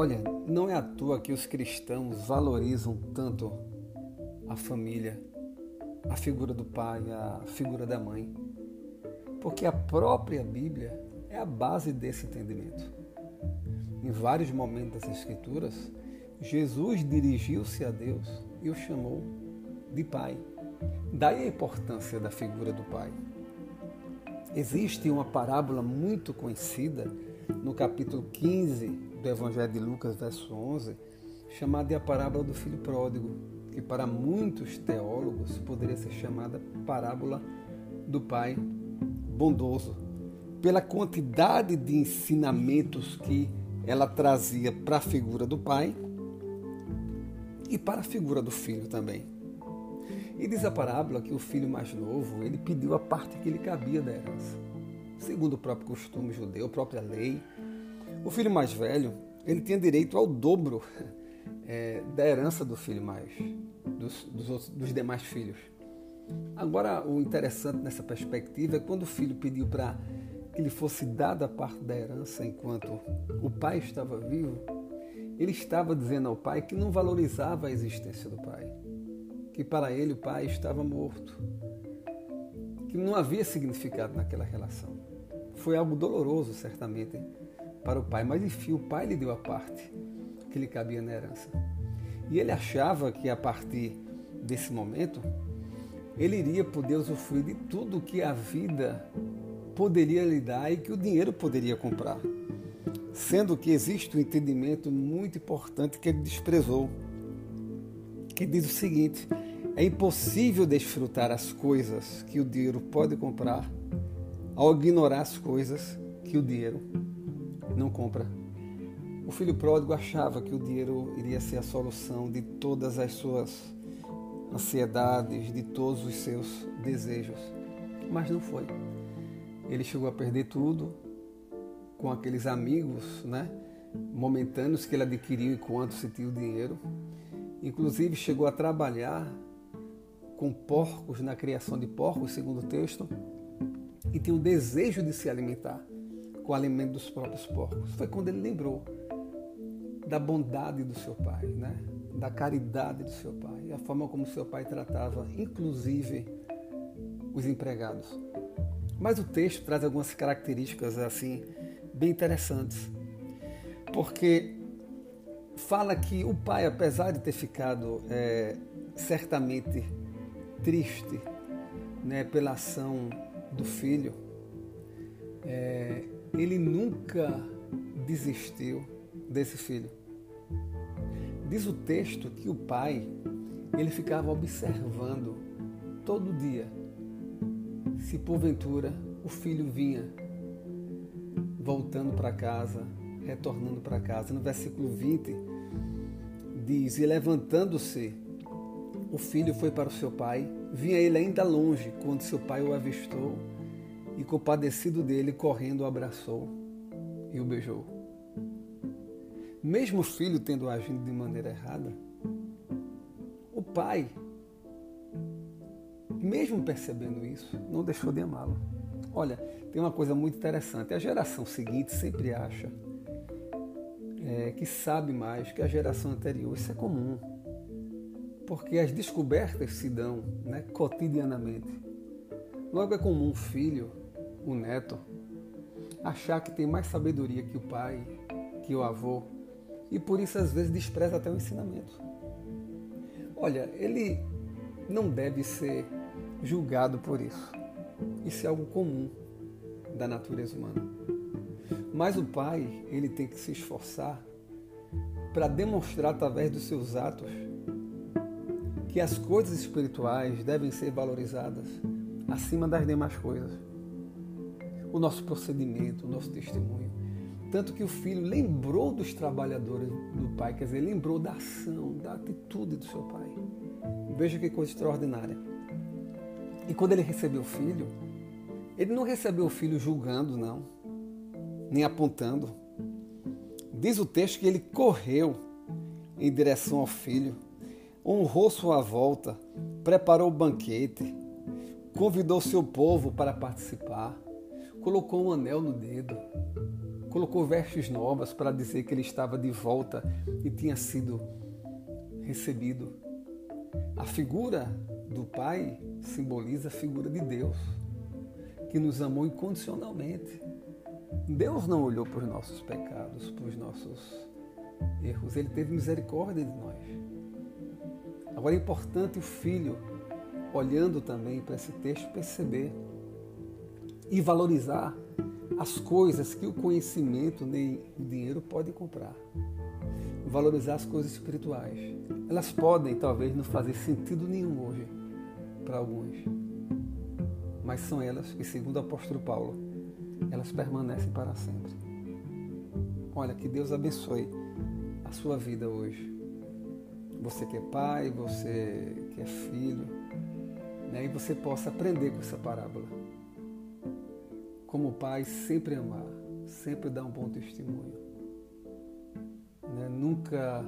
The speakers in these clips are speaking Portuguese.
Olha, não é à toa que os cristãos valorizam tanto a família, a figura do pai, a figura da mãe, porque a própria Bíblia é a base desse entendimento. Em vários momentos das Escrituras, Jesus dirigiu-se a Deus e o chamou de Pai. Daí a importância da figura do Pai. Existe uma parábola muito conhecida no capítulo 15 do Evangelho de Lucas, verso 11, chamada de a parábola do filho pródigo, que para muitos teólogos poderia ser chamada parábola do pai bondoso, pela quantidade de ensinamentos que ela trazia para a figura do pai e para a figura do filho também. E diz a parábola que o filho mais novo, ele pediu a parte que lhe cabia da herança. Segundo o próprio costume judeu, a própria lei, o filho mais velho, ele tinha direito ao dobro é, da herança do filho mais, dos, dos, outros, dos demais filhos. Agora, o interessante nessa perspectiva é quando o filho pediu para que lhe fosse dada a parte da herança enquanto o pai estava vivo, ele estava dizendo ao pai que não valorizava a existência do pai, que para ele o pai estava morto, que não havia significado naquela relação. Foi algo doloroso, certamente, para o pai, mas enfim, o pai lhe deu a parte que lhe cabia na herança. E ele achava que a partir desse momento ele iria poder usufruir de tudo que a vida poderia lhe dar e que o dinheiro poderia comprar sendo que existe um entendimento muito importante que ele desprezou, que diz o seguinte: é impossível desfrutar as coisas que o dinheiro pode comprar ao ignorar as coisas que o dinheiro não compra. O filho pródigo achava que o dinheiro iria ser a solução de todas as suas ansiedades, de todos os seus desejos, mas não foi. Ele chegou a perder tudo, com aqueles amigos né, momentâneos que ele adquiriu enquanto sentiu o dinheiro. Inclusive chegou a trabalhar com porcos na criação de porcos, segundo o texto, e tinha o desejo de se alimentar com o alimento dos próprios porcos. Foi quando ele lembrou da bondade do seu pai, né? da caridade do seu pai, a forma como seu pai tratava, inclusive, os empregados. Mas o texto traz algumas características assim bem interessantes, porque fala que o pai, apesar de ter ficado é, certamente triste né, pela ação do filho, é, ele nunca desistiu desse filho. Diz o texto que o pai ele ficava observando todo dia se porventura o filho vinha voltando para casa, retornando para casa. No versículo 20 diz: E levantando-se, o filho foi para o seu pai. Vinha ele ainda longe quando seu pai o avistou e, compadecido dele, correndo o abraçou e o beijou. Mesmo o filho tendo agido de maneira errada, o pai, mesmo percebendo isso, não deixou de amá-lo. Olha, tem uma coisa muito interessante. A geração seguinte sempre acha é, que sabe mais que a geração anterior. Isso é comum. Porque as descobertas se dão né, cotidianamente. Logo é comum o filho, o neto, achar que tem mais sabedoria que o pai, que o avô, e por isso às vezes despreza até o ensinamento. Olha, ele não deve ser julgado por isso. Isso é algo comum da natureza humana. Mas o pai, ele tem que se esforçar para demonstrar através dos seus atos que as coisas espirituais devem ser valorizadas acima das demais coisas. O nosso procedimento, o nosso testemunho. Tanto que o filho lembrou dos trabalhadores do pai, quer dizer, lembrou da ação, da atitude do seu pai. Veja que coisa extraordinária. E quando ele recebeu o filho, ele não recebeu o filho julgando, não, nem apontando. Diz o texto que ele correu em direção ao filho, honrou sua volta, preparou o banquete, convidou seu povo para participar, colocou um anel no dedo, colocou vestes novas para dizer que ele estava de volta e tinha sido recebido. A figura do Pai simboliza a figura de Deus, que nos amou incondicionalmente. Deus não olhou para os nossos pecados, para os nossos erros, ele teve misericórdia de nós. Agora é importante o filho, olhando também para esse texto, perceber e valorizar as coisas que o conhecimento nem o dinheiro pode comprar. Valorizar as coisas espirituais. Elas podem, talvez, não fazer sentido nenhum hoje para alguns, mas são elas que, segundo o apóstolo Paulo, elas permanecem para sempre. Olha, que Deus abençoe a sua vida hoje. Você que é pai, você que é filho, né? e você possa aprender com essa parábola. Como pai, sempre amar, sempre dar um bom testemunho. Né? Nunca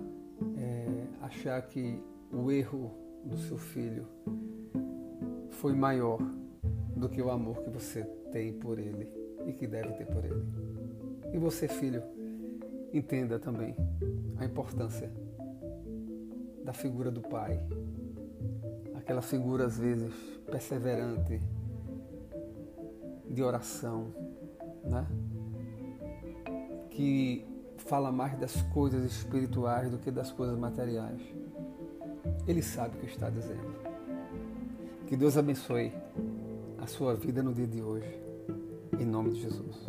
é, achar que o erro do seu filho foi maior do que o amor que você tem por ele e que deve ter por ele. E você, filho, entenda também a importância da figura do pai. Aquela figura, às vezes, perseverante, de oração, né? que fala mais das coisas espirituais do que das coisas materiais. Ele sabe o que está dizendo. Que Deus abençoe a sua vida no dia de hoje. Em nome de Jesus.